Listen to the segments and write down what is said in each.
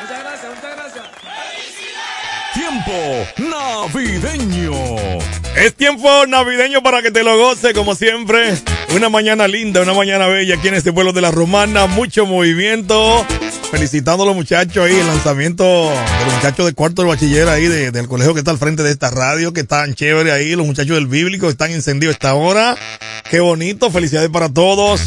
Muchas gracias, muchas gracias. Tiempo navideño. Es tiempo navideño para que te lo goce, como siempre. Una mañana linda, una mañana bella aquí en este pueblo de la Romana. Mucho movimiento. Felicitando a los muchachos ahí, el lanzamiento de los muchachos de cuarto de bachiller ahí del colegio que está al frente de esta radio, que están chévere ahí. Los muchachos del bíblico están encendidos esta hora. Qué bonito, felicidades para todos.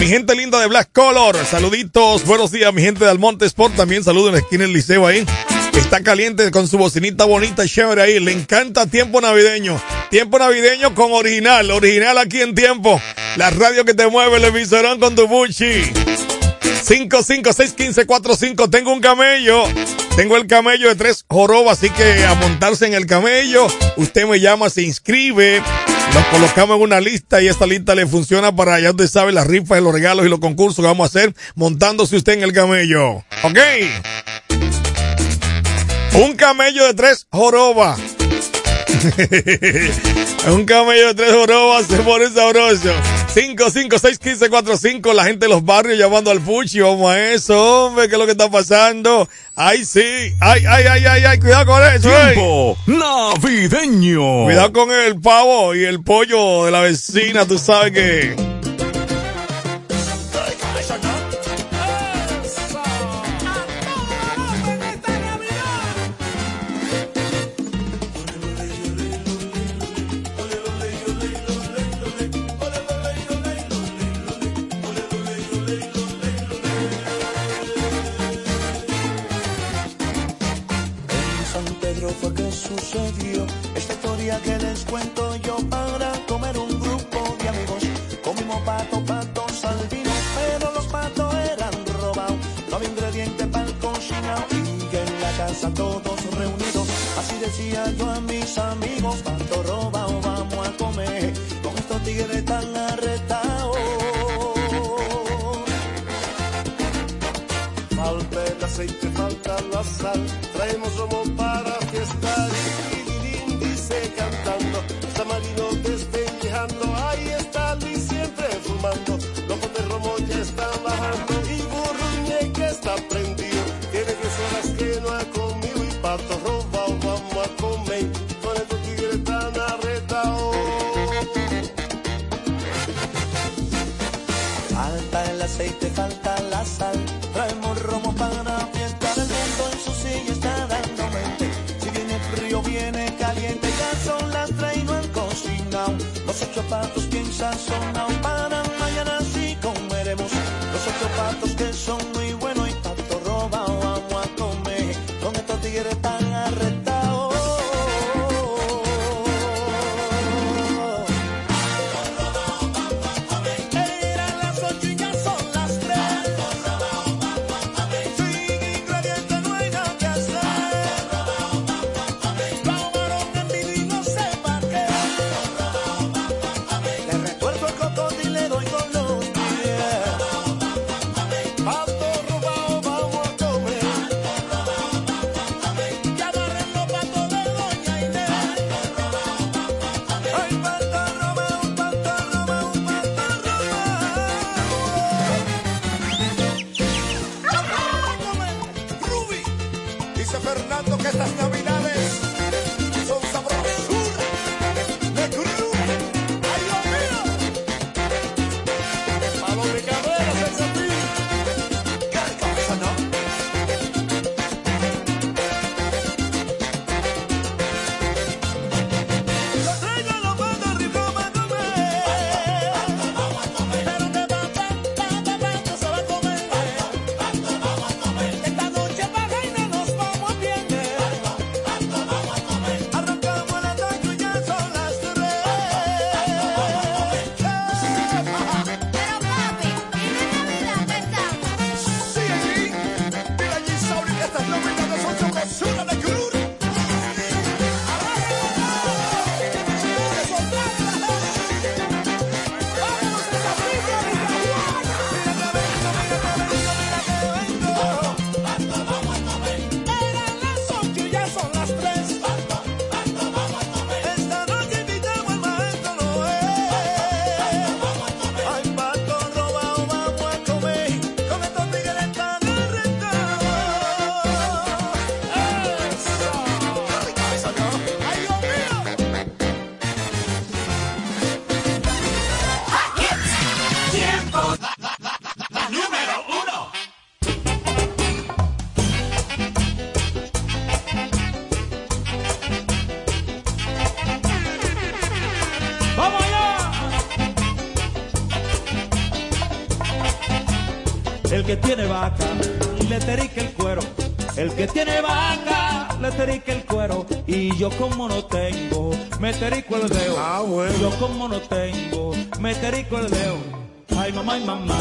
Mi gente linda de Black Color, saluditos, buenos días, mi gente de Almonte Sport, también saludo en la esquina del liceo ahí. Está caliente con su bocinita bonita, chévere ahí. Le encanta tiempo navideño. Tiempo navideño con original. Original aquí en tiempo. La radio que te mueve, el emisorón con tu buchi. 5561545. Tengo un camello. Tengo el camello de tres jorobas, así que a montarse en el camello. Usted me llama, se inscribe. Lo colocamos en una lista y esta lista le funciona para, ya usted sabe, las rifas, los regalos y los concursos que vamos a hacer montándose usted en el camello. ¿Ok? Un camello de tres jorobas. un camello de tres jorobas se pone sabroso. 5, 5, 6, 15, 4, 5. La gente de los barrios llamando al Puchi. Vamos a eso, hombre. ¿Qué es lo que está pasando? Ay, sí. Ay, ay, ay, ay, ay. Cuidado con eso, Tiempo navideño. Cuidado con el pavo y el pollo de la vecina. Tú sabes que El que tiene vaca le terique el cuero. Y yo como no tengo, me terico el dedo. Ah, bueno. Yo como no tengo, me terico el dedo. Ay mamá y mamá,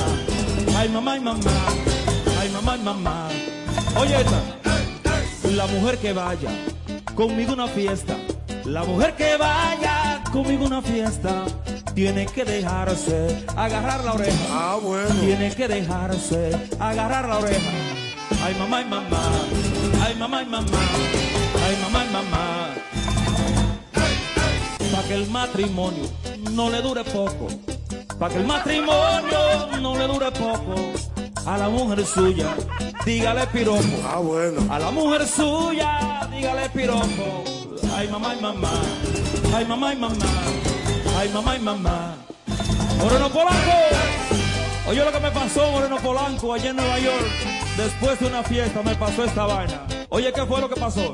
ay mamá y mamá, ay mamá y mamá. Oye esta, la mujer que vaya conmigo una fiesta, la mujer que vaya conmigo a una fiesta, tiene que dejarse agarrar la oreja. Ah, bueno. Tiene que dejarse agarrar la oreja. Ay mamá y mamá, ay mamá y mamá, ay mamá y mamá. Para que el matrimonio no le dure poco, para que el matrimonio no le dure poco, a la mujer suya, dígale piropo. Ah, bueno. A la mujer suya, dígale piropo. Ay mamá y mamá, ay mamá y mamá, ay mamá y mamá. Moreno Polanco, oye lo que me pasó, Moreno Polanco, allá en Nueva York. Después de una fiesta me pasó esta vaina. Oye, ¿qué fue lo que pasó?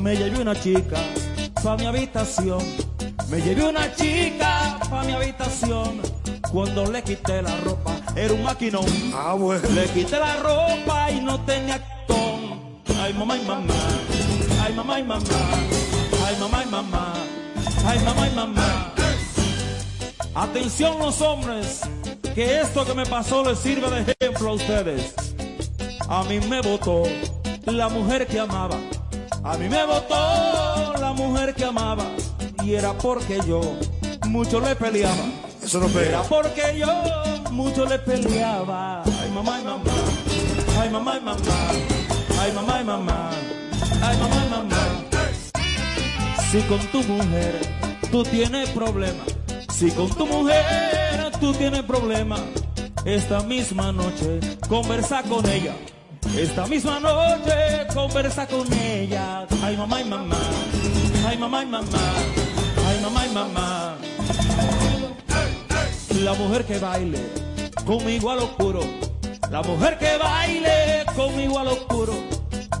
Me llevé una chica pa' mi habitación. Me llevé una chica pa' mi habitación. Cuando le quité la ropa, era un maquinón. Ah, bueno. Le quité la ropa y no tenía ton. Ay, mamá y mamá. Ay, mamá y mamá. Ay, mamá y mamá. Ay, mamá y mamá. Atención los hombres, que esto que me pasó les sirve de ejemplo a ustedes. A mí me votó la mujer que amaba. A mí me votó la mujer que amaba. Y era porque yo mucho le peleaba. Eso no Era pega. porque yo mucho le peleaba. Ay, mamá y mamá. Ay, mamá y mamá. Ay, mamá y mamá. Ay, mamá y mamá. Si con tu mujer tú tienes problema, si con tu mujer tú tienes problema, esta misma noche conversa con ella. Esta misma noche conversa con ella. Ay, mamá y mamá. Ay, mamá y mamá. Ay, mamá y mamá. La mujer que baile conmigo al oscuro. La mujer que baile conmigo al oscuro.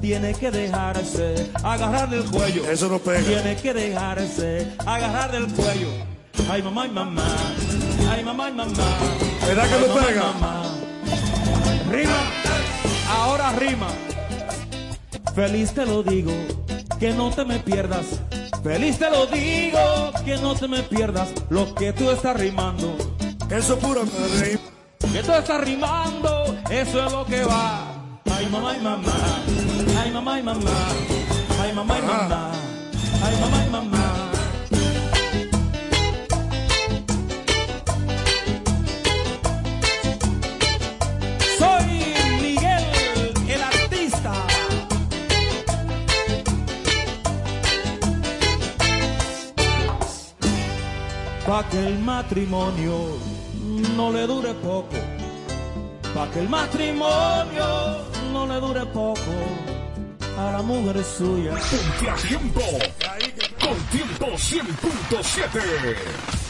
Tiene que dejarse agarrar del cuello. Eso no pega. Tiene que dejarse agarrar del cuello. Ay, mamá y mamá. Ay, mamá y mamá. ¿Verdad que Ay, no pega? mamá. Rima. Ahora rima. Feliz te lo digo, que no te me pierdas. Feliz te lo digo, que no te me pierdas. Lo que tú estás rimando, Eso es puro rey. que tú estás rimando, eso es lo que va. Ay, mamá y mamá. Ay, mamá y mamá. Ay, mamá y Ajá. mamá. Ay, mamá y mamá. Pa' que el matrimonio no le dure poco. Pa' que el matrimonio no le dure poco. A la mujer suya. Ponte a tiempo. Con tiempo 100.7.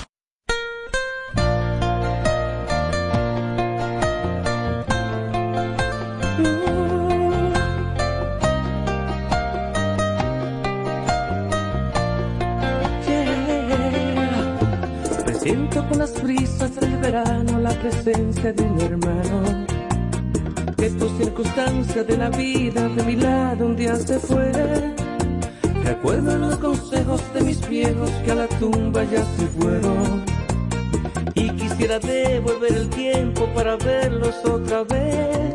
presencia de un hermano. Que por circunstancia de la vida de mi lado un día se fue. Recuerdo los consejos de mis viejos que a la tumba ya se fueron. Y quisiera devolver el tiempo para verlos otra vez.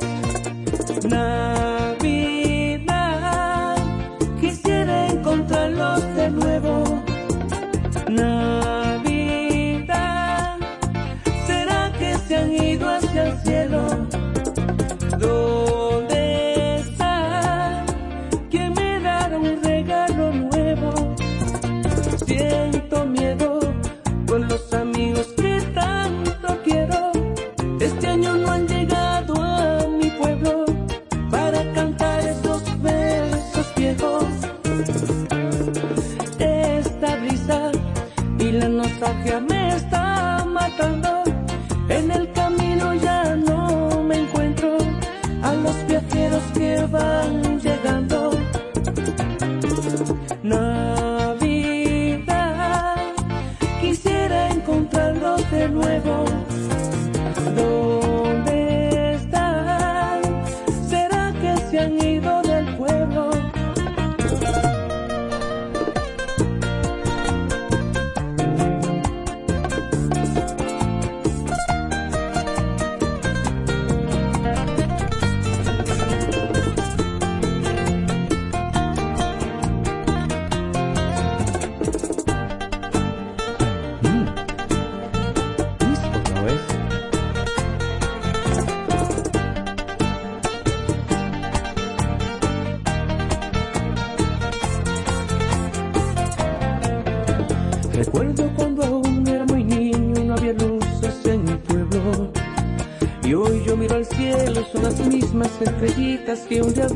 Estrellitas que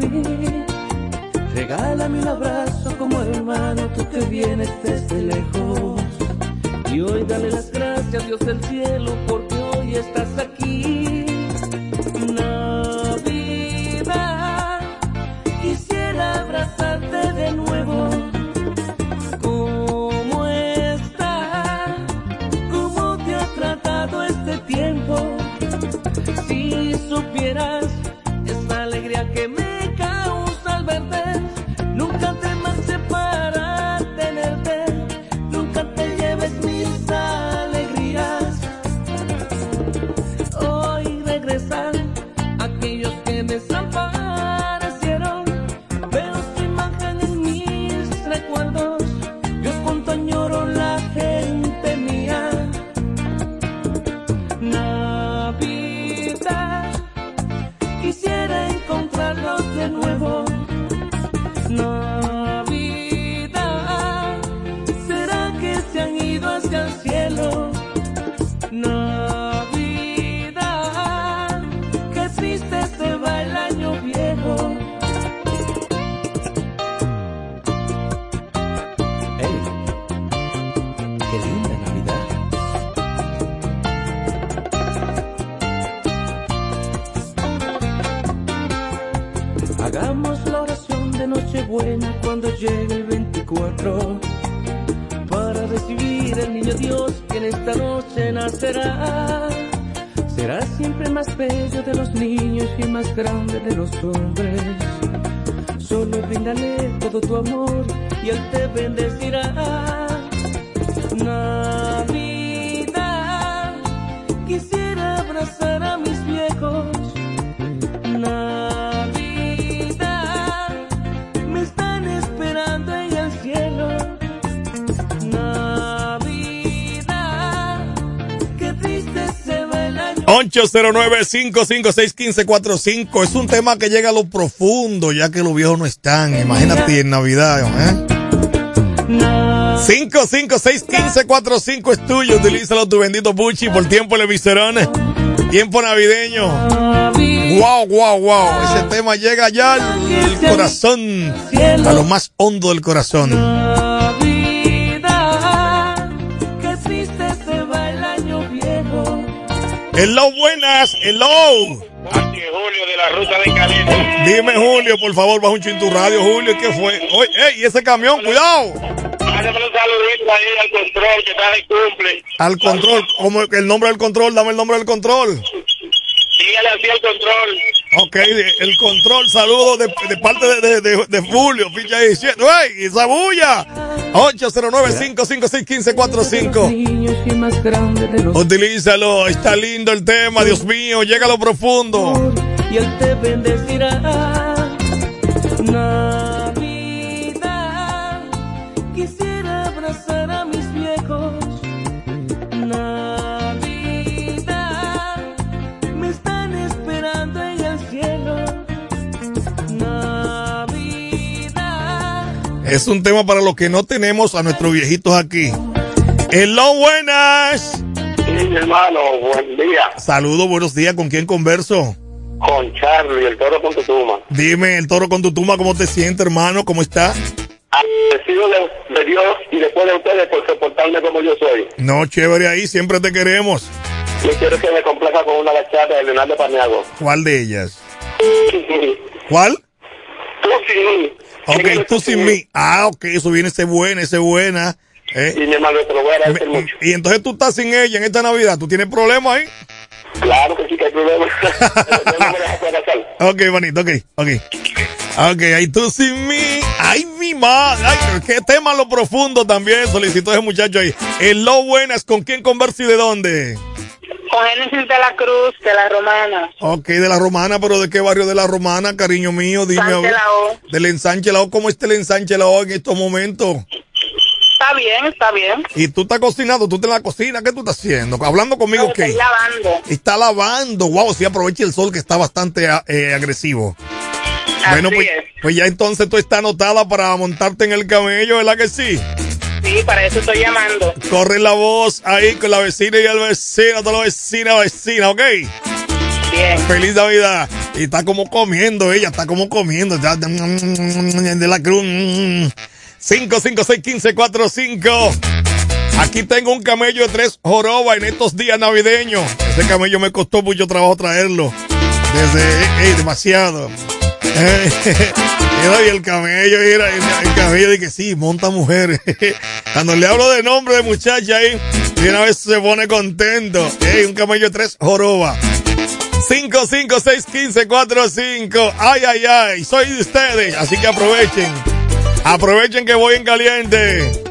809-556-1545. Es un tema que llega a lo profundo, ya que los viejos no están. Imagínate en Navidad, ¿eh? 556-1545 es tuyo. Utilízalo tu bendito Puchi por tiempo Levicerón. Tiempo navideño. Wow, wow, wow. Ese tema llega ya al corazón, a lo más hondo del corazón. Hello, buenas. Hello. Aquí Julio de la ruta de Caliente. Dime, Julio, por favor, baja un chin tu radio, Julio. ¿Qué fue? Oye, ey, ese camión, cuidado. Mándame un saludito ahí al control que está de cumple. Al control, como el nombre del control, dame el nombre del control. Dígale así al control. Ok, el control, saludo de, de parte de, de, de, de Julio, ficha ahí. ¡Ey, esa bulla! 809-556-1545. Niños y más grande de los Utilízalo, está lindo el tema, Dios mío, llega a lo profundo. y él te bendecirá. Es un tema para los que no tenemos a nuestros viejitos aquí. Hello, buenas. Sí, mi hermano, buen día. Saludos, buenos días, ¿con quién converso? Con Charlie, el toro con tu tuma. Dime, el toro con tu tumba, ¿cómo te sientes, hermano? ¿Cómo estás? Agradecido de, de Dios y después de ustedes por soportarme como yo soy. No, chévere ahí, siempre te queremos. Yo quiero que me complaza con una bachata de Leonardo Paniago. ¿Cuál de ellas? Tú ¿Cuál? sin mí. Ok, tú sin mí. Ah, ok, eso viene, ese buena, ese buena. ¿eh? Y mi hermano, te lo voy a agradecer Me- mucho. y entonces tú estás sin ella en esta Navidad. ¿Tú tienes problemas ahí? Claro que sí que hay problema. no me dejas abrazar. Ok, bonito, ok, ok. Ok, ahí tú sin mí. Ay, mi madre. Ay, qué tema lo profundo también solicitó ese muchacho ahí. El lo buenas, ¿con quién conversa y de dónde? Con Génesis de la Cruz, de la Romana. Ok, de la Romana, pero ¿de qué barrio de la Romana, cariño mío? Dime. Sánchez la O. Del ensanche la O, ¿cómo está el ensanche la O en estos momentos? Está bien, está bien. Y tú estás cocinando, tú estás en la cocina, ¿qué tú estás haciendo? Hablando conmigo, No, ¿qué? Estoy lavando. Está lavando. Wow, sí, aprovecha el sol que está bastante eh, agresivo. bueno, pues, es. pues ya entonces tú estás anotada para montarte en el camello, ¿verdad que sí? Sí, para eso estoy llamando. Corre la voz ahí con la vecina y el vecino, toda la vecina, vecina, ¿ok? Bien. Feliz Navidad. Y está como comiendo ella, está como comiendo. ya, De la cruz. 5561545. Aquí tengo un camello de tres jorobas en estos días navideños. Ese camello me costó mucho trabajo traerlo. Desde, ey, demasiado. Mira, y el camello, mira, el, el camello dice que sí, monta mujer. Cuando le hablo de nombre de muchacha ahí, una vez se pone contento. Ey, un camello de tres jorobas. 5561545. Ay, ay, ay. Soy de ustedes. Así que aprovechen. Aprovechen que voy en caliente.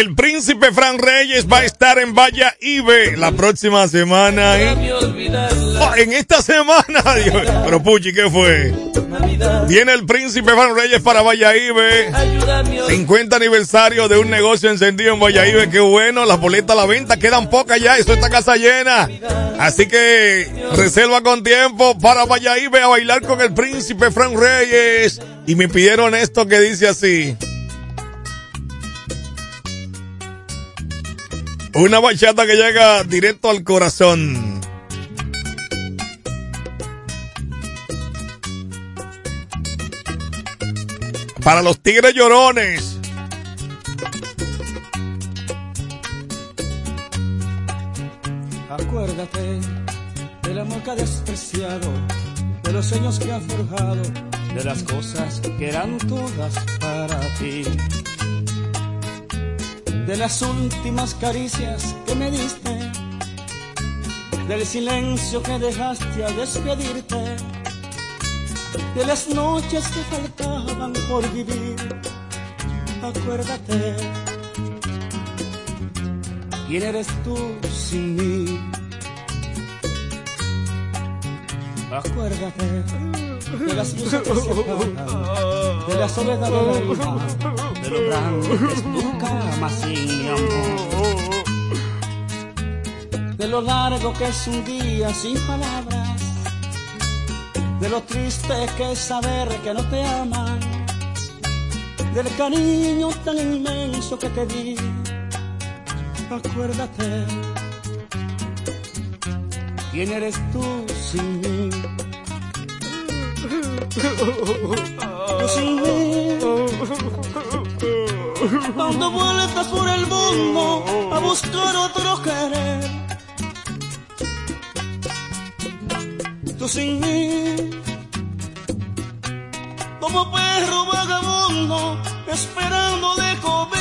El príncipe Fran Reyes va a estar en Valla Ibe la próxima semana. ¿eh? Oh, en esta semana, Dios. Pero Puchi, ¿qué fue? Viene el príncipe Fran Reyes para Valla Ibe. 50 aniversario de un negocio encendido en Valla Ibe. Qué bueno. Las boletas a la venta quedan pocas ya. Eso está casa llena. Así que reserva con tiempo para Valla Ibe a bailar con el príncipe Fran Reyes. Y me pidieron esto que dice así. Una bachata que llega directo al corazón. Para los tigres llorones. Acuérdate del amor que ha despreciado, de los sueños que ha forjado, de las cosas que eran todas para ti de las últimas caricias que me diste, del silencio que dejaste al despedirte, de las noches que faltaban por vivir. Acuérdate, ¿quién eres tú sin mí? Acuérdate de las luces. Que se de la soledad del alma, de lo grande que es tu cama sin amor, de lo largo que es un día sin palabras, de lo triste que es saber que no te aman, del cariño tan inmenso que te di. Acuérdate, ¿quién eres tú sin mí? Dando vueltas por el mundo a buscar otro querer. Tú sin mí. Como perro vagabundo esperando de comer.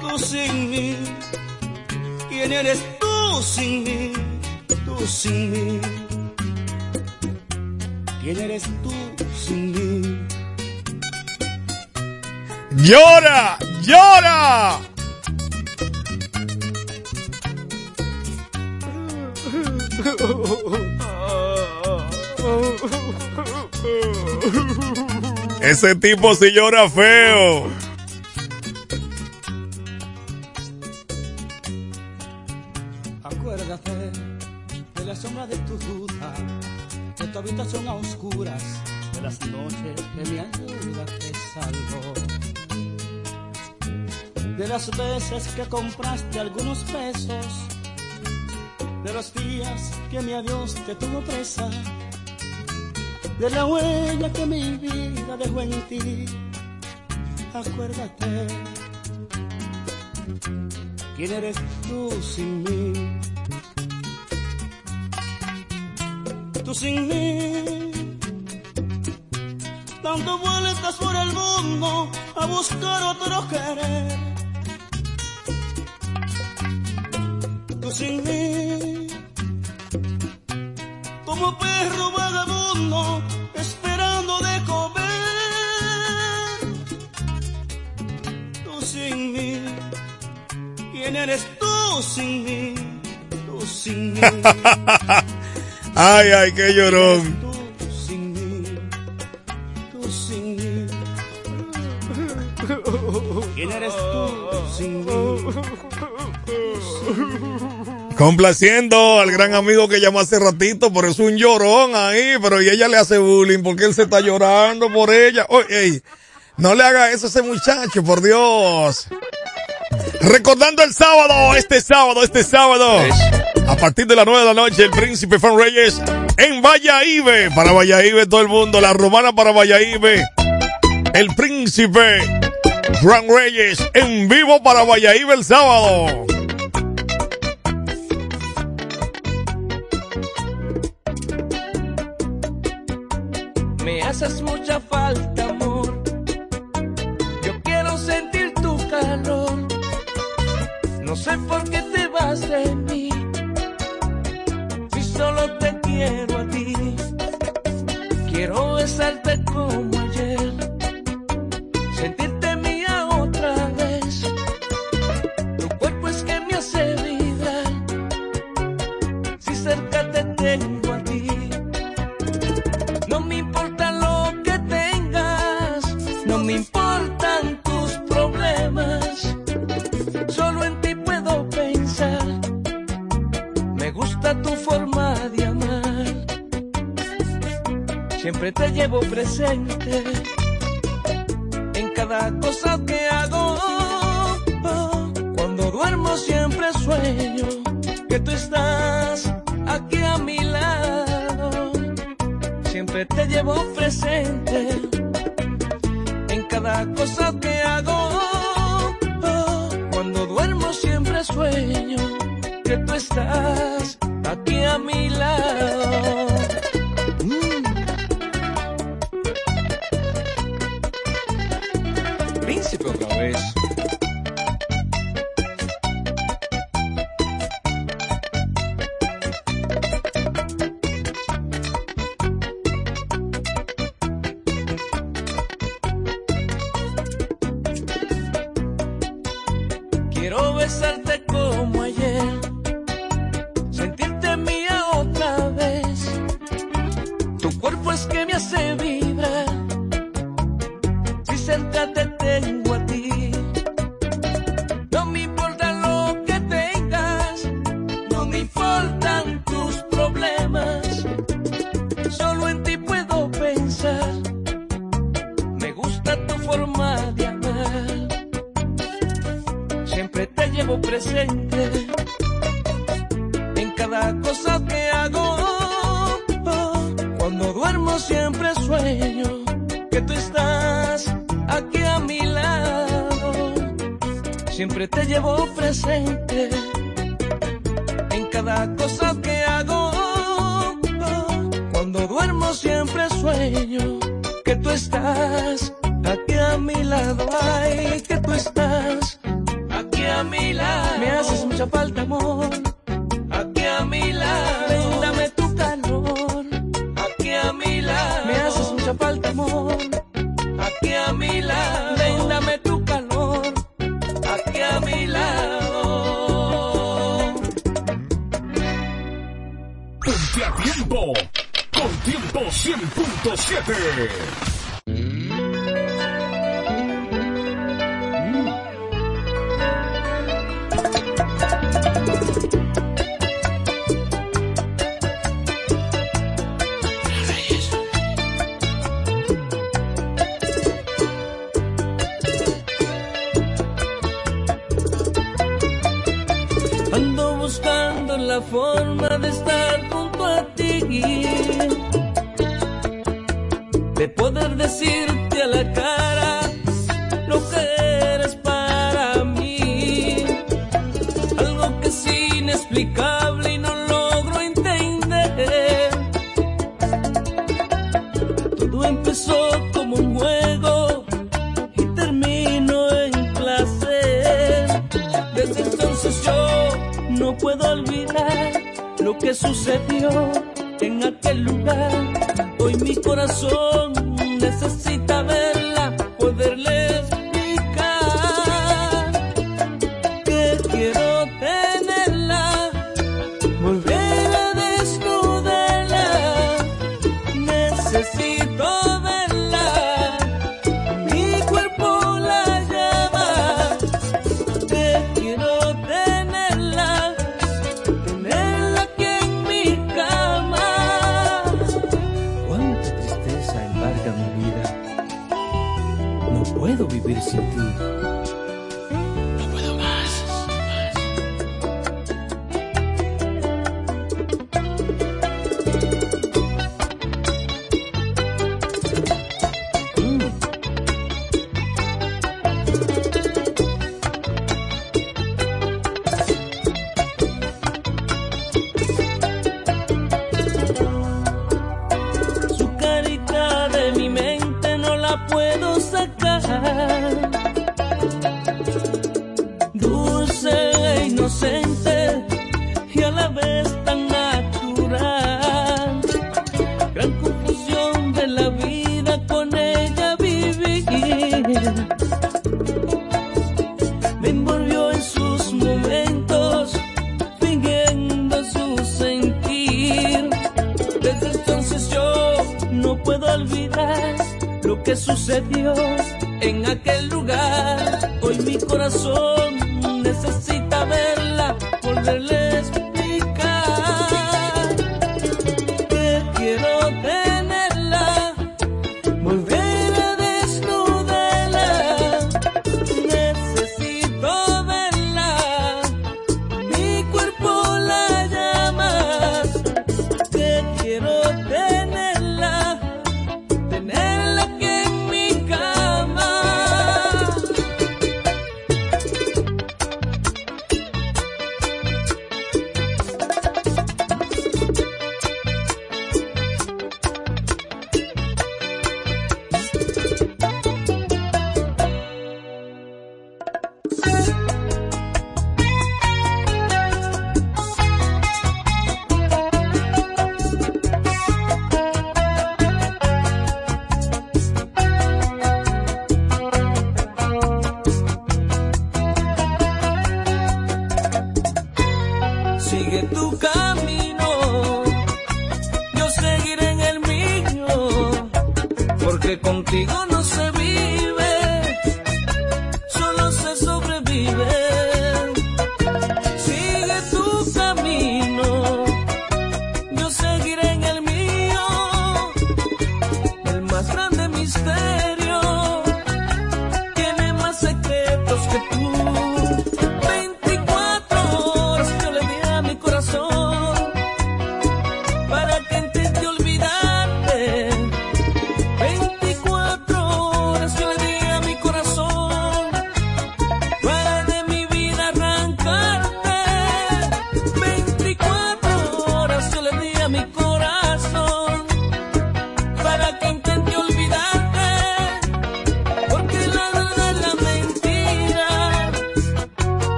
Tú sin mí. ¿Quién eres tú sin mí? Tú sin mí. ¿Quién eres tú sin mí? ¡Llora! ¡Llora! Ese tipo sí llora feo. Acuérdate de la sombra de tu duda, de tu habitación a oscuras, de las noches que me ayuda te salvo. De las veces que compraste algunos pesos, de los días que mi adiós te tuvo presa, de la huella que mi vida dejó en ti. Acuérdate, ¿quién eres tú sin mí? Tú sin mí, dando vueltas por el mundo a buscar otro querer. Tú sin mí, como perro vagabundo esperando de comer. Tú sin mí, ¿quién eres tú sin mí? Tú sin mí. Ay, ay, qué llorón. ¿Quién eres tú sin mí? Complaciendo al gran amigo que llamó hace ratito, por eso un llorón ahí, pero y ella le hace bullying porque él se está llorando por ella. Oye, ey, no le haga eso a ese muchacho, por Dios. Recordando el sábado, este sábado, este sábado, a partir de las nueve de la noche, el príncipe Fan Reyes en Valladolid, para Valladolid todo el mundo, la romana para Valladolid, el príncipe Fran Reyes en vivo para Valladolid el sábado. Me haces mucha falta, amor. Yo quiero sentir tu calor. No sé por qué te vas de mí. Solo te quiero a ti. Quiero besarte como siempre te llevo presente en cada cosa que hago. Cuando duermo siempre sueño que tú estás aquí a mi lado. Siempre te llevo presente en cada cosa que hago. Cuando duermo siempre sueño que tú estás aquí a mi lado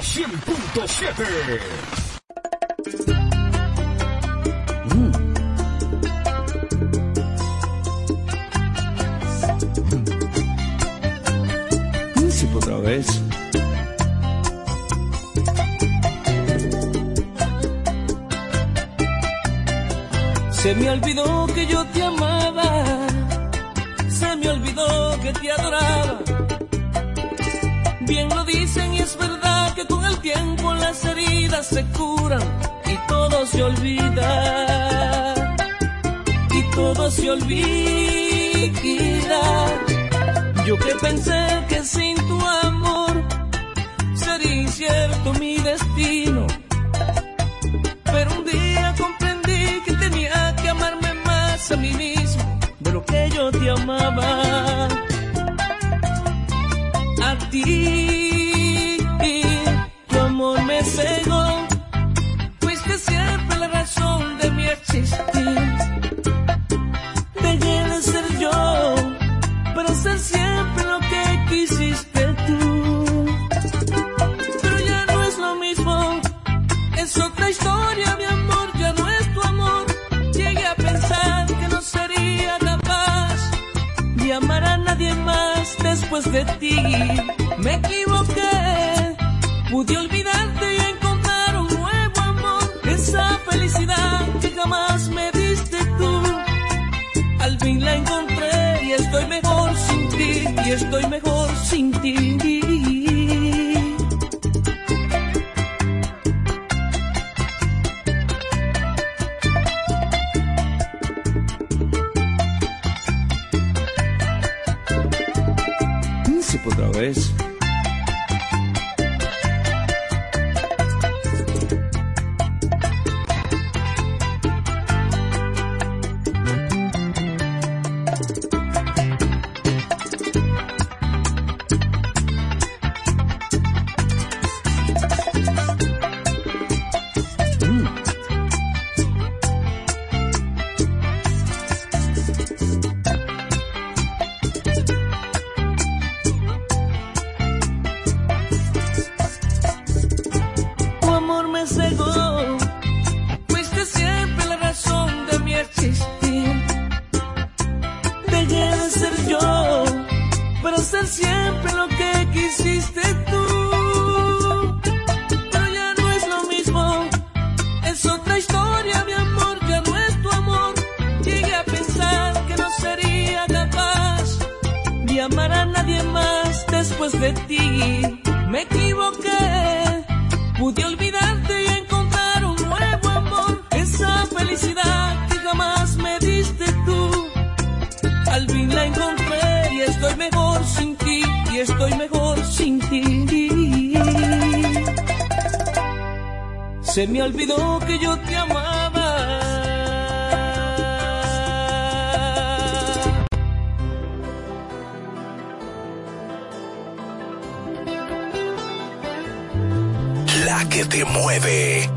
100.7. Mm. Mm, pues, otra vez. Se me olvidó que yo te amaba, se me olvidó que te adoraba Bien lo dicen y es verdad que con el tiempo las heridas se curan y todo se olvida. Y todo se olvida. Yo que pensé que sin tu amor sería incierto mi destino. Pero un día comprendí que tenía que amarme más a mí mismo de lo que yo te amaba. Me equivoqué, pude olvidarte y encontrar un nuevo amor. Esa felicidad que jamás me diste tú. Al fin la encontré y estoy mejor sin ti, y estoy mejor sin ti. Se me olvidó que yo te amaba. Que te mueve.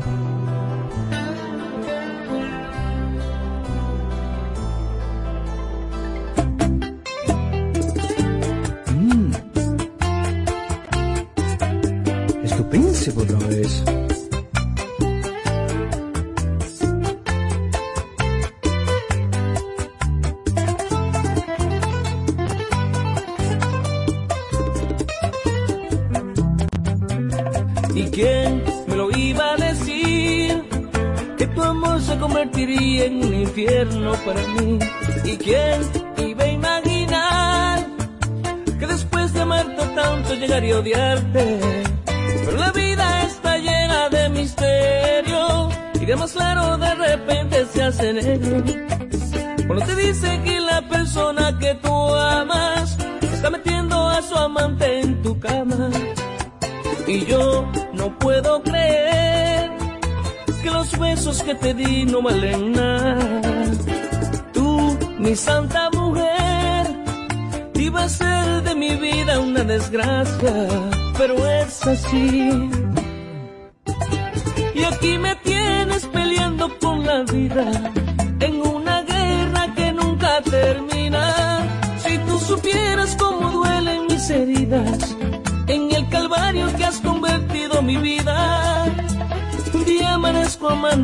Que te di no valen nada. Tú, mi santa mujer, iba a ser de mi vida una desgracia, pero es así. Y aquí me tienes peleando con la vida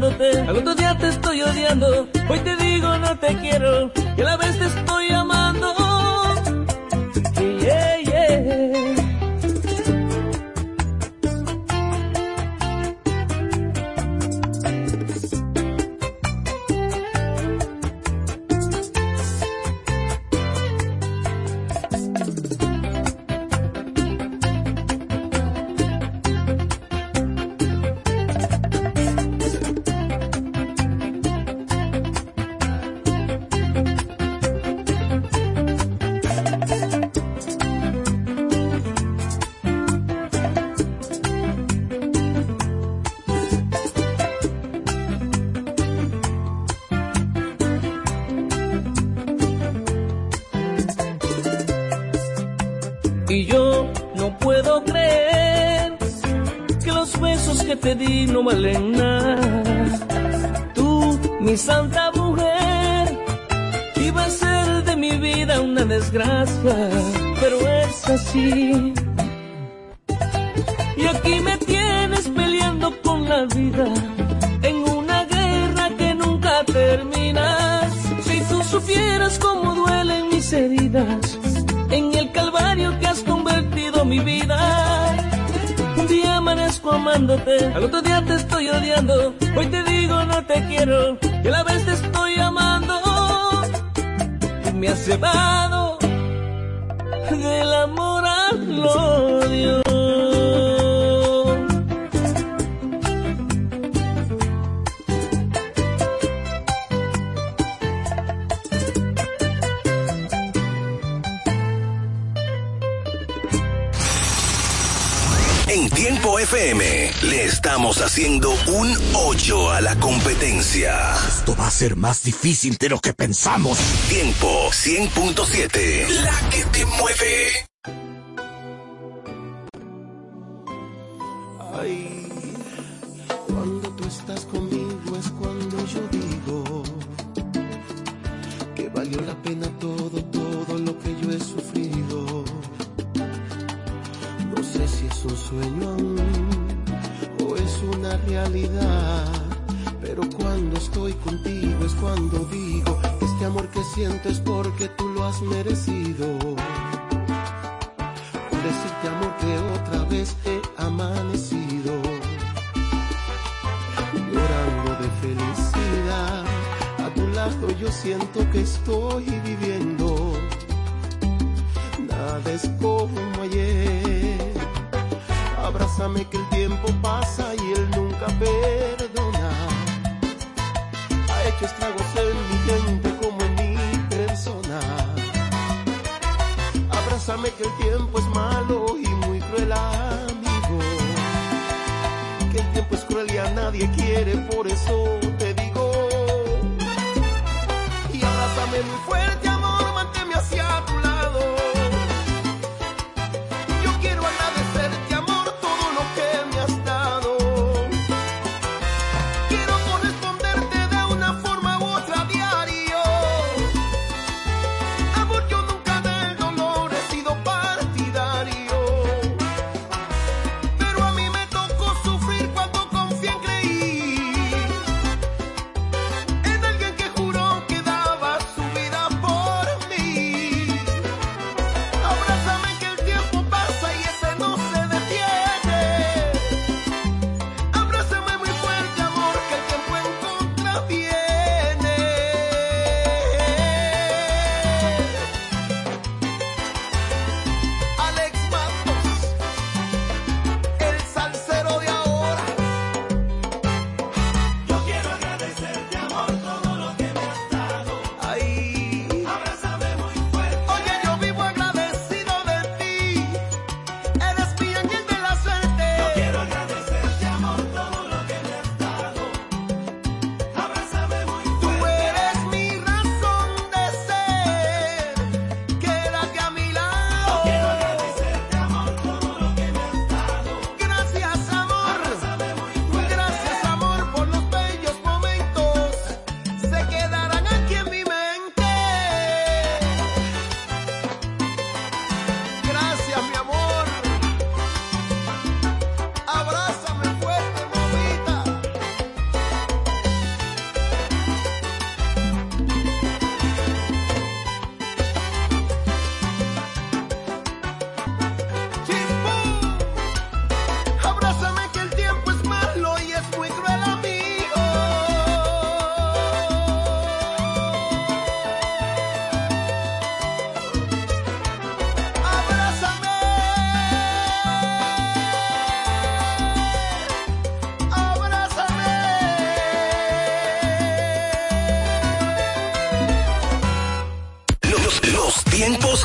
amándote, al otro día te estoy odiando. Hoy te digo no te quiero Y yo no puedo creer que los besos que te di no valen nada. Tú, mi santa mujer, iba a ser de mi vida una desgracia, pero es así. Y aquí me tienes peleando con la vida en una guerra que nunca termina. Si tú supieras cómo duelen mis heridas en el calvario que has convertido mi vida. Un día amanezco amándote, al otro día te estoy odiando. Hoy te digo no te quiero, y a la vez te estoy amando. Me has llevado del amor al odio. Haciendo un 8 a la competencia. Esto va a ser más difícil de lo que pensamos. Tiempo 100.7. La que te mueve. Ay, cuando tú estás conmigo es cuando yo digo que valió la pena todo, todo lo que yo he sufrido. No sé si es un sueño pero cuando estoy contigo es cuando digo que este amor que siento es porque tú lo has merecido. Por decirte amor que otra vez he amanecido llorando de felicidad. A tu lado yo siento que estoy viviendo. Nada es como ayer. Abrázame que el tiempo pasa y él nunca perdona. Ha hecho estragos en mi gente como en mi persona. Abrázame que el tiempo es malo y muy cruel amigo. Que el tiempo es cruel y a nadie quiere, por eso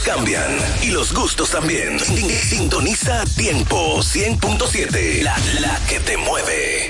cambian y los gustos también. Sin- Sintoniza Tiempo 100.7. La, la que te mueve.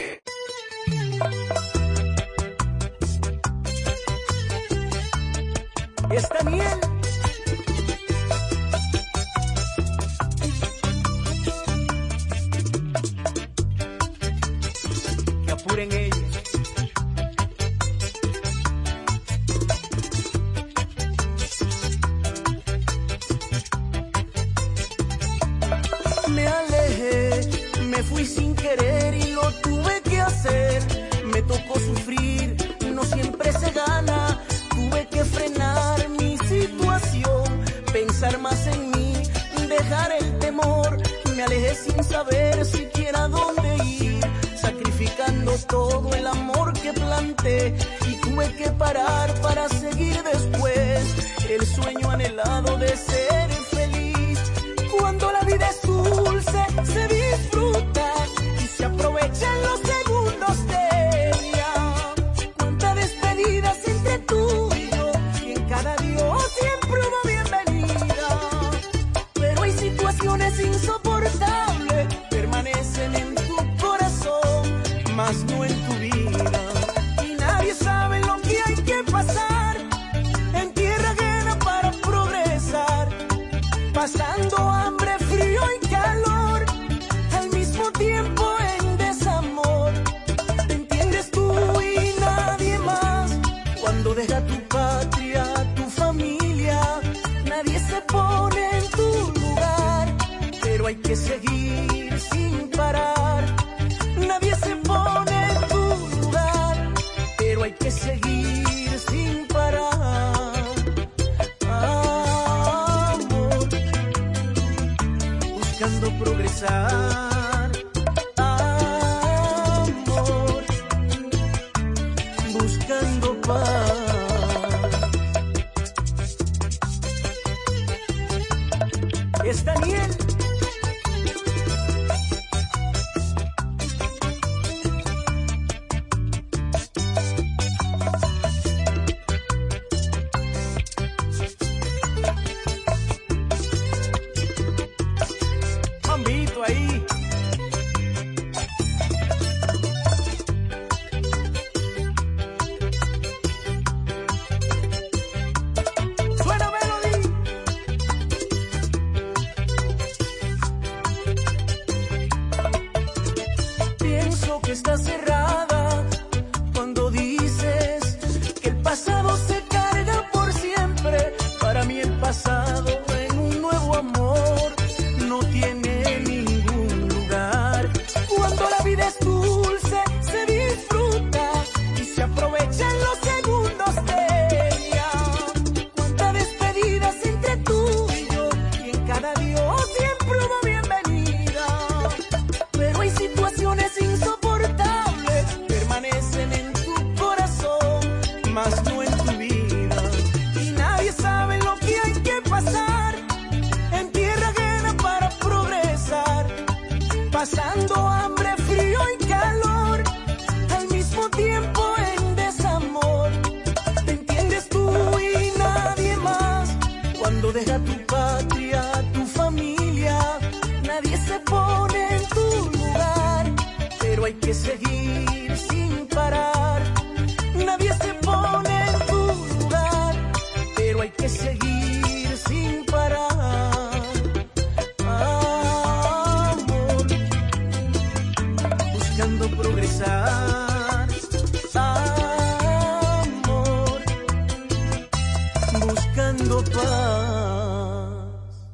buscando paz.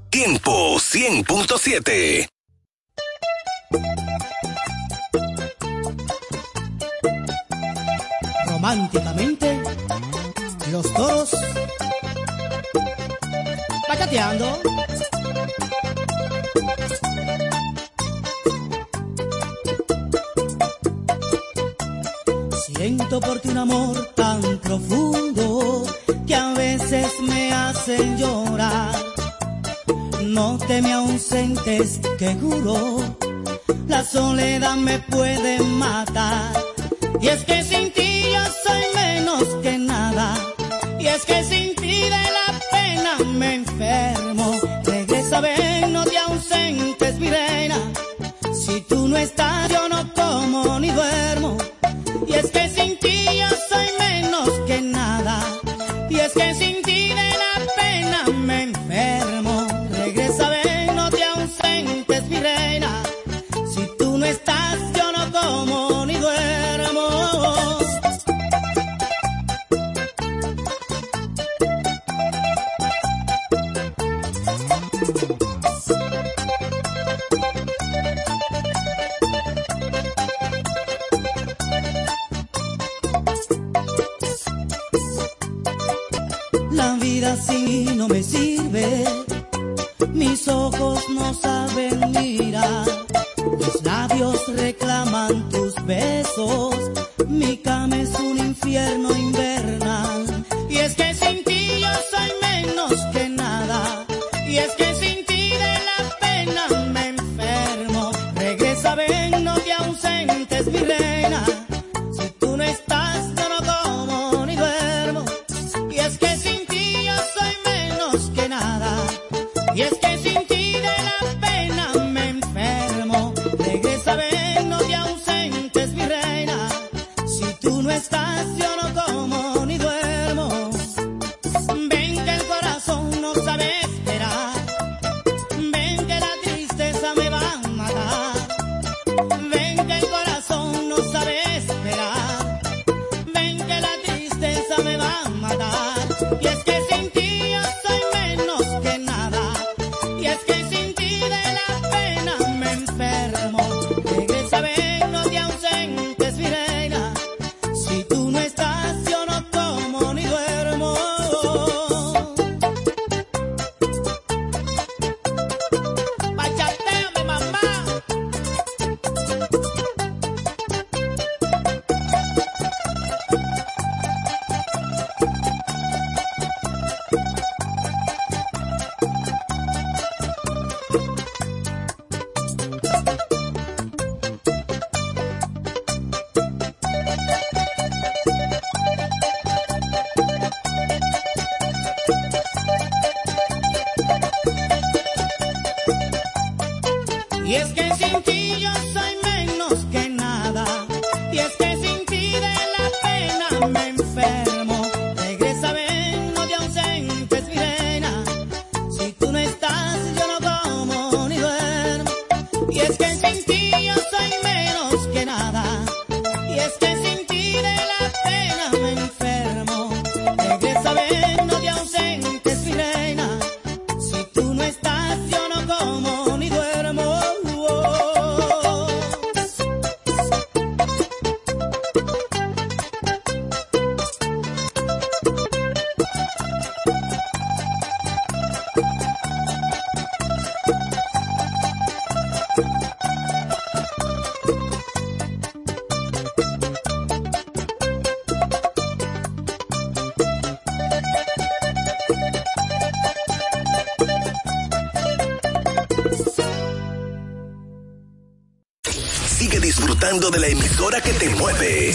Tiempo 100.7. Románticamente, los toros bachateando. Siento por ti un amor hacen llorar. No te me ausentes, que juro, la soledad me puede matar. Y es que sin ti yo soy menos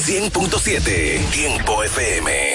100.7 Tiempo FM.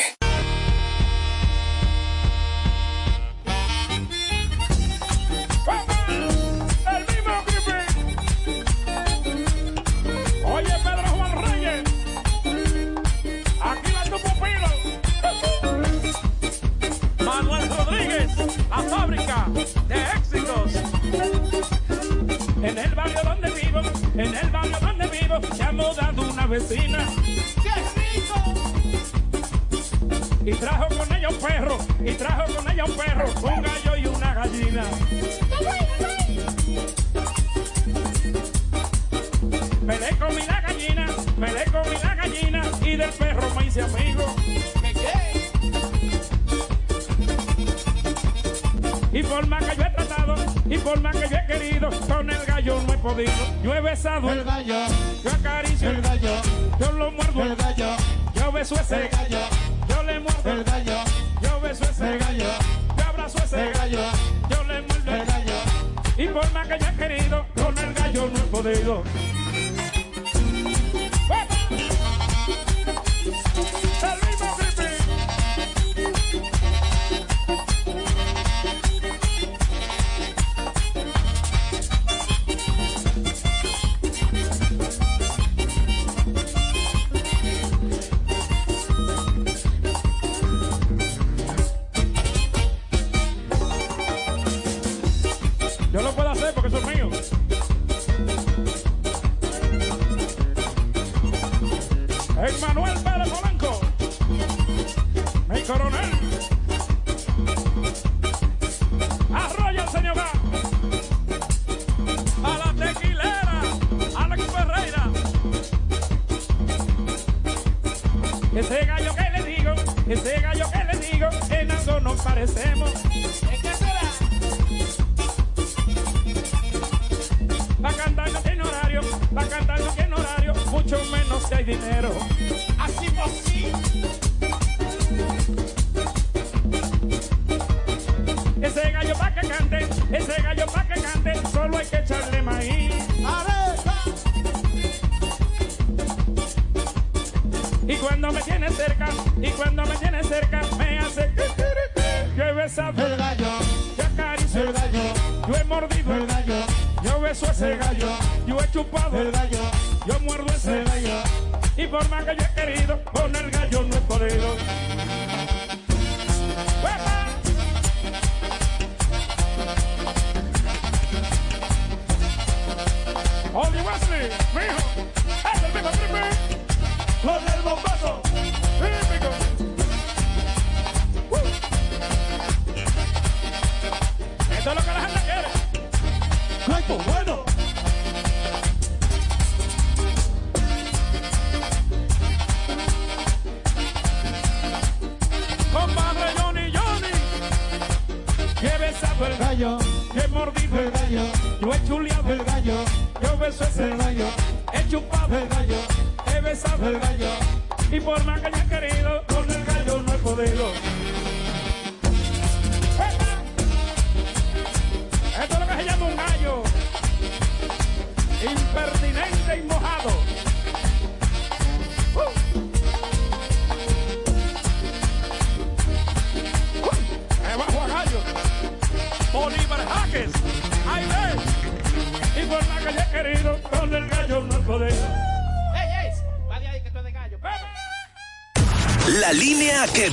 El gallo,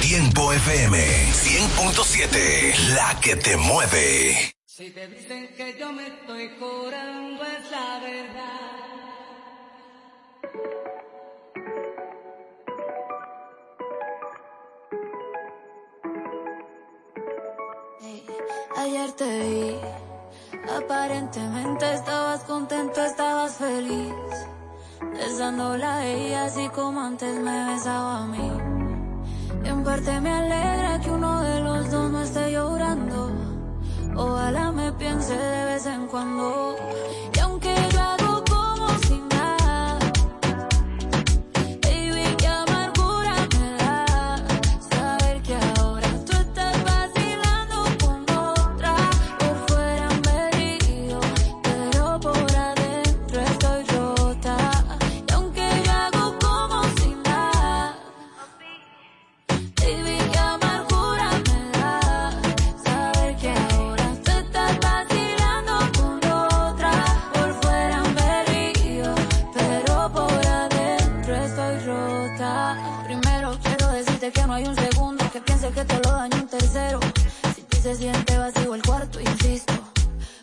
Tiempo FM 100.7, la que te mueve. Si te dicen que yo me estoy curando es la verdad. Ayer te vi, aparentemente estabas contento, estabas feliz, besándola a ella así como antes me besaba a mí. En parte me alegra que uno de los dos no esté llorando. Ojalá me piense de vez en cuando. que todo lo daño un tercero. Si ti se siente vacío el cuarto, insisto.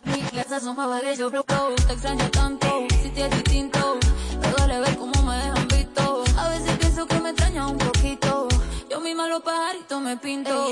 Mi casa suma que yo blow, te extraño tanto. Si te es distinto, te duele ver cómo me dejan visto. A veces pienso que me extraña un poquito. Yo misma los pajaritos me pinto.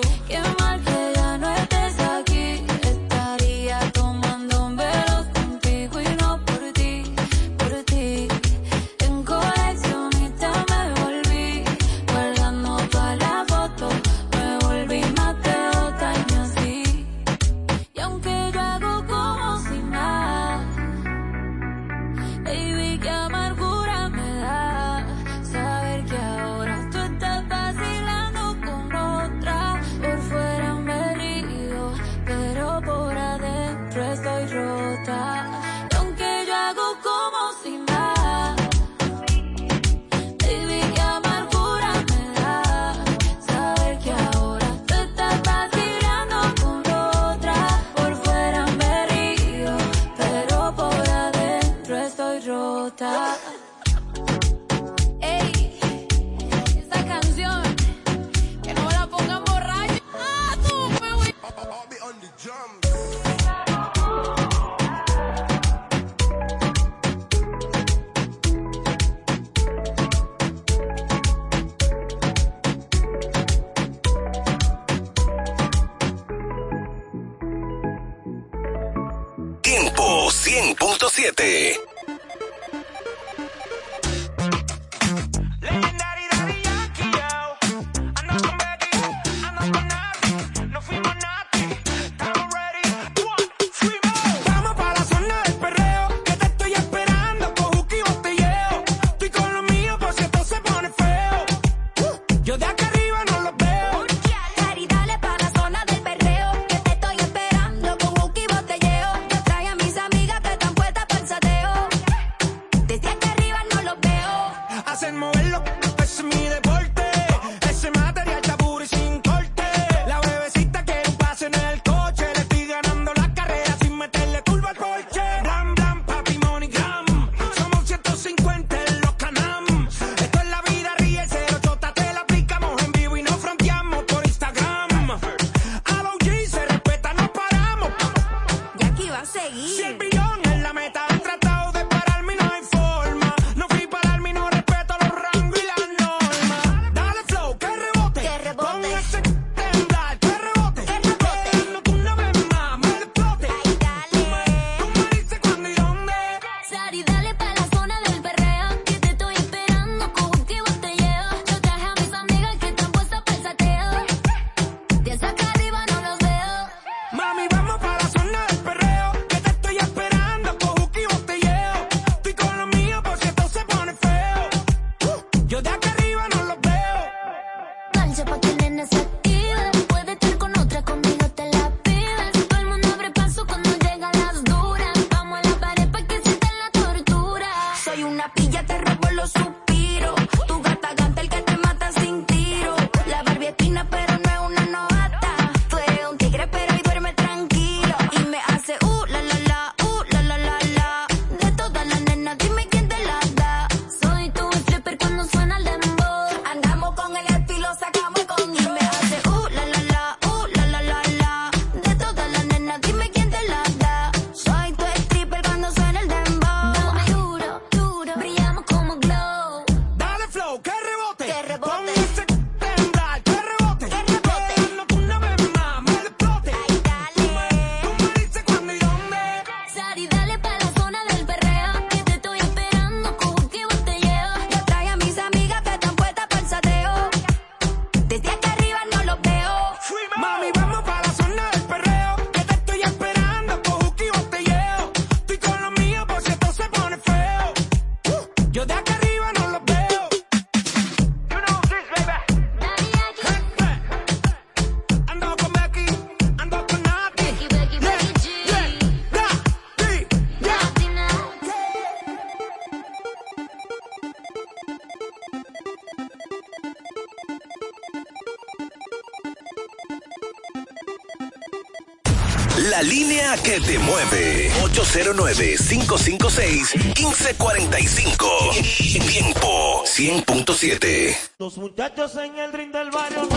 809-556-1545. Tiempo 100.7. Los muchachos en el ring del barrio.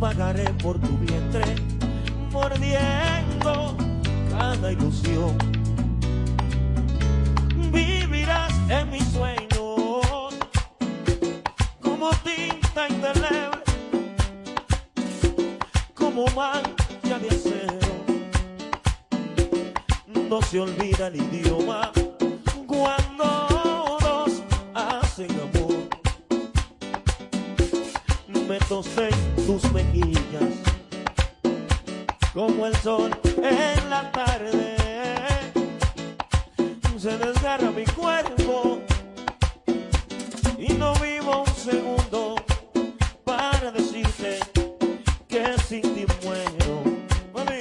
pagaré por tu vientre, mordiendo cada ilusión. Vivirás en mis sueños como tinta indeleble, como mancha de acero. No se olvida el idioma cuando me tosé en tus mejillas, como el sol en la tarde. Se desgarra mi cuerpo y no vivo un segundo para decirte que sin ti muero. Mami,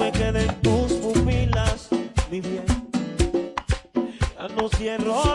me quedé en tus pupilas, mi bien, ya no cierro.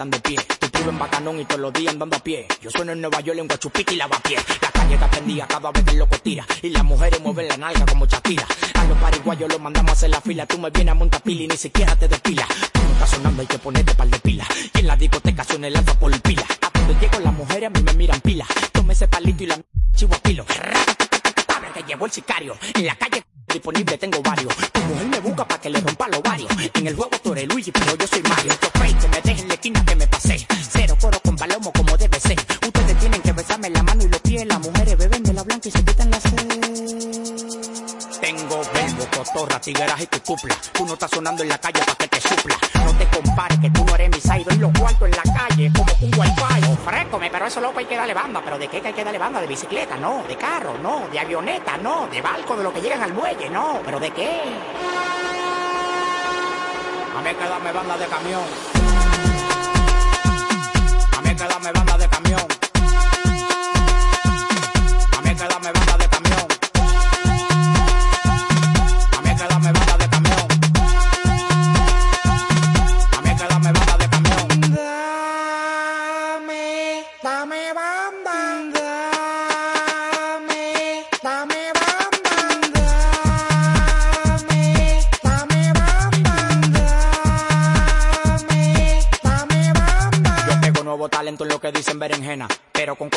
Están de pie. Tú puro en bacanón y todos los días andando a pie. Yo sueno en Nueva York en Guachupita y lavapié. La calle está prendida cada vez que el loco tira. Y las mujeres mueven la nalga como Shakira. A los pariguayos los mandamos a hacer la fila. Tú me vienes a montar pila y ni siquiera te despila. Tú no estás sonando, hay que ponerte par de pila. Y en la discoteca suena el alfa por pila. A donde llego las mujeres a mí me miran pila. Tome ese palito y la chivo a pilo. que llevó el sicario. En la calle disponible tengo varios. Tu mujer me busca para que le rompa los varios. En el juego tú eres Luigi, pero yo soy Mario. Que me dejen que me pasé. Cero coro con palomo como debe ser. Ustedes tienen que besarme la mano y los pies. Las mujeres beben de la blanca y se quitan la sed. Tengo verbo, cotorra, tigueras y tu cupla. Tú no estás sonando en la calle para que te supla. No te compares que tú no eres mi side. Y los cuartos en la calle como un wifi. Ofrécome, pero eso loco hay que darle banda. ¿Pero de qué hay que darle banda? ¿De bicicleta? No. ¿De carro? No. ¿De avioneta? No. ¿De barco? ¿De lo que llegan al muelle? No. ¿Pero de qué? A mí que darme banda de camión. A mí hay que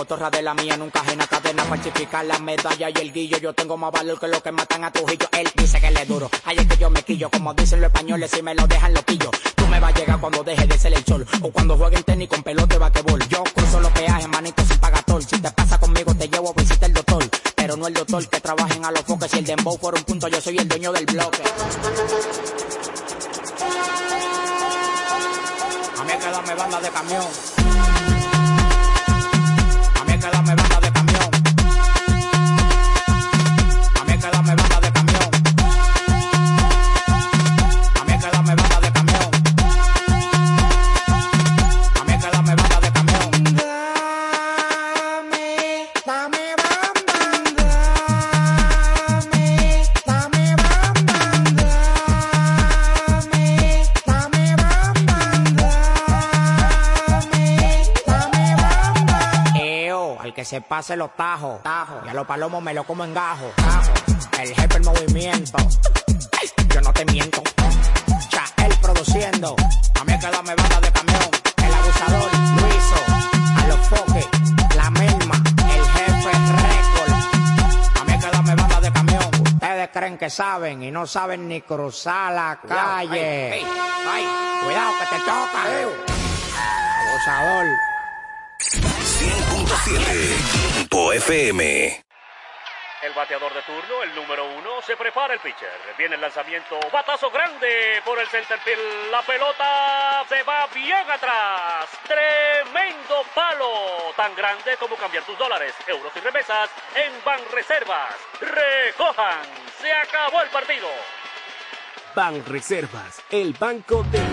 cotorra de la mía nunca ajena cadena falsificar la medalla y el guillo. Yo tengo más valor que los que matan a Trujillo. Él dice que le duro. Ahí es que yo me quillo. Como dicen los españoles, si me lo dejan lo pillo. Tú me vas a llegar cuando deje de ser el sol. O cuando jueguen tenis con pelota de basquetbol. Yo cruzo los peajes, manito sin pagatol. Si te pasa conmigo, te llevo a visitar el doctor. Pero no el doctor que trabajen a los foques. Si el dembow fuera un punto, yo soy el dueño del bloque. A mí que darme banda de camión. Se pase los tajos. Tajo. Y a los palomos me lo como en gajo. Tajo. El jefe el movimiento. Yo no te miento. Él produciendo. A mí hay que darme banda de camión. El abusador, Luiso. A los foques. La misma. El jefe récord. A mí hay que darme banda de camión. Ustedes creen que saben y no saben ni cruzar la calle. ay, cuidado que te toca. Abusador. 100.7 Tiempo FM. El bateador de turno, el número uno, se prepara el pitcher. Viene el lanzamiento, batazo grande por el centerfield. La pelota se va bien atrás. Tremendo palo, tan grande como cambiar tus dólares, euros y remesas en Banreservas. Recojan, se acabó el partido. Ban Reservas, el banco de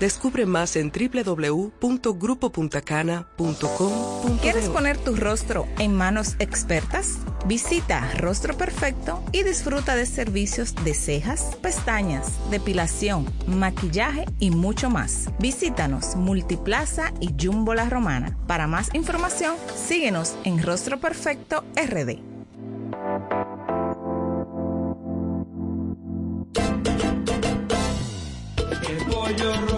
Descubre más en www.grupopuntacana.com. ¿Quieres poner tu rostro en manos expertas? Visita Rostro Perfecto y disfruta de servicios de cejas, pestañas, depilación, maquillaje y mucho más. Visítanos Multiplaza y Jumbo La Romana. Para más información, síguenos en Rostro Perfecto RD. El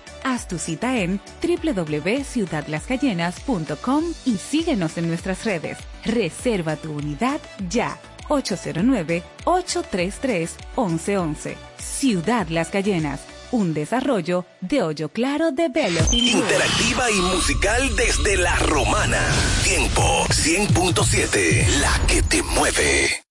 Haz tu cita en www.ciudadlascayenas.com y síguenos en nuestras redes. Reserva tu unidad ya. 809-833-1111. Ciudad Las Cayenas. Un desarrollo de Hoyo Claro de Velo. Interactiva y musical desde la romana. Tiempo 100.7, la que te mueve.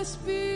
Espírito.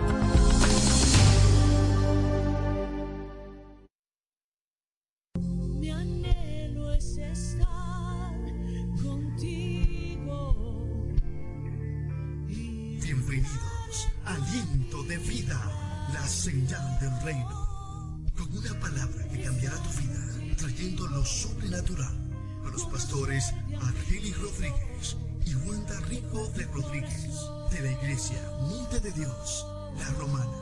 Lo sobrenatural con los pastores Argelis Rodríguez y Wanda Rico de Rodríguez de la iglesia Monte de Dios, la Romana.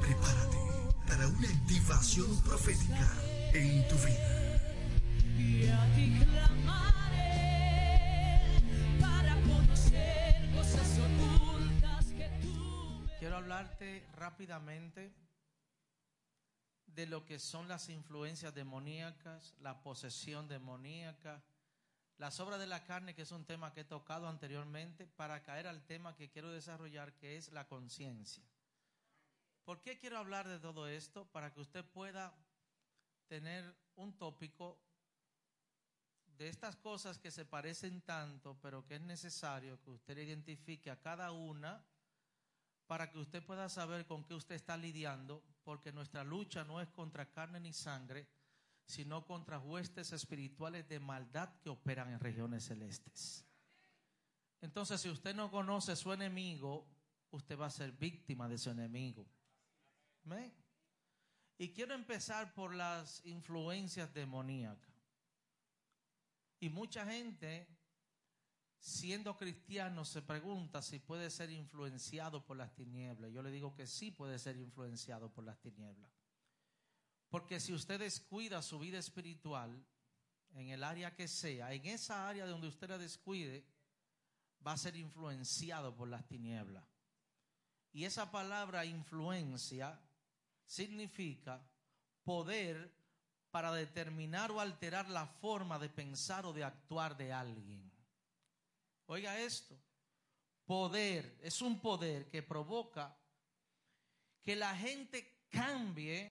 Prepárate para una activación profética en tu vida. Y a ti clamaré para conocer cosas ocultas que tú Quiero hablarte rápidamente de lo que son las influencias demoníacas, la posesión demoníaca, las obras de la carne, que es un tema que he tocado anteriormente, para caer al tema que quiero desarrollar, que es la conciencia. ¿Por qué quiero hablar de todo esto? Para que usted pueda tener un tópico de estas cosas que se parecen tanto, pero que es necesario que usted identifique a cada una para que usted pueda saber con qué usted está lidiando, porque nuestra lucha no es contra carne ni sangre, sino contra huestes espirituales de maldad que operan en regiones celestes. Entonces, si usted no conoce a su enemigo, usted va a ser víctima de su enemigo. ¿Amén? Y quiero empezar por las influencias demoníacas. Y mucha gente, siendo cristiano, se pregunta si puede ser influenciado por las tinieblas. Yo le digo que sí puede ser influenciado por las tinieblas. Porque si usted descuida su vida espiritual, en el área que sea, en esa área donde usted la descuide, va a ser influenciado por las tinieblas. Y esa palabra influencia significa poder para determinar o alterar la forma de pensar o de actuar de alguien. Oiga esto, poder, es un poder que provoca que la gente cambie